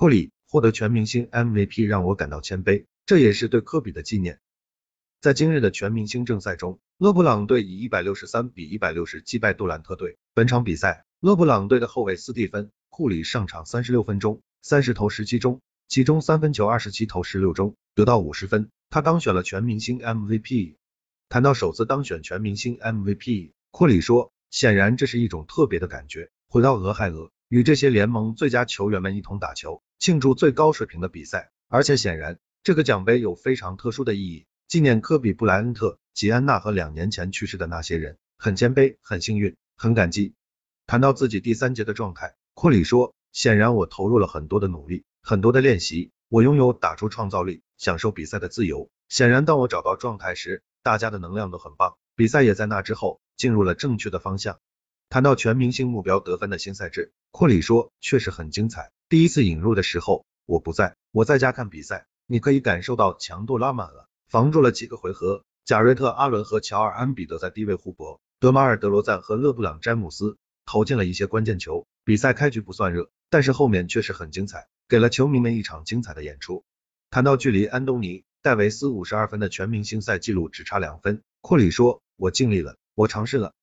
库里获得全明星 MVP 让我感到谦卑，这也是对科比的纪念。在今日的全明星正赛中，勒布朗队以一百六十三比一百六十击败杜兰特队。本场比赛，勒布朗队的后卫斯蒂芬·库里上场三十六分钟，三十投十七中，其中三分球二十七投十六中，得到五十分，他当选了全明星 MVP。谈到首次当选全明星 MVP，库里说：“显然这是一种特别的感觉，回到俄亥俄，与这些联盟最佳球员们一同打球，庆祝最高水平的比赛，而且显然这个奖杯有非常特殊的意义。”纪念科比布莱恩特、吉安娜和两年前去世的那些人，很谦卑，很幸运，很感激。谈到自己第三节的状态，库里说：“显然我投入了很多的努力，很多的练习，我拥有打出创造力，享受比赛的自由。显然，当我找到状态时，大家的能量都很棒，比赛也在那之后进入了正确的方向。”谈到全明星目标得分的新赛制，库里说：“确实很精彩。第一次引入的时候，我不在，我在家看比赛，你可以感受到强度拉满了。”防住了几个回合，贾瑞特·阿伦和乔尔·安比德在低位互搏，德马尔·德罗赞和勒布朗·詹姆斯投进了一些关键球。比赛开局不算热，但是后面确实很精彩，给了球迷们一场精彩的演出。谈到距离安东尼·戴维斯五十二分的全明星赛纪录只差两分，库里说：“我尽力了，我尝试了，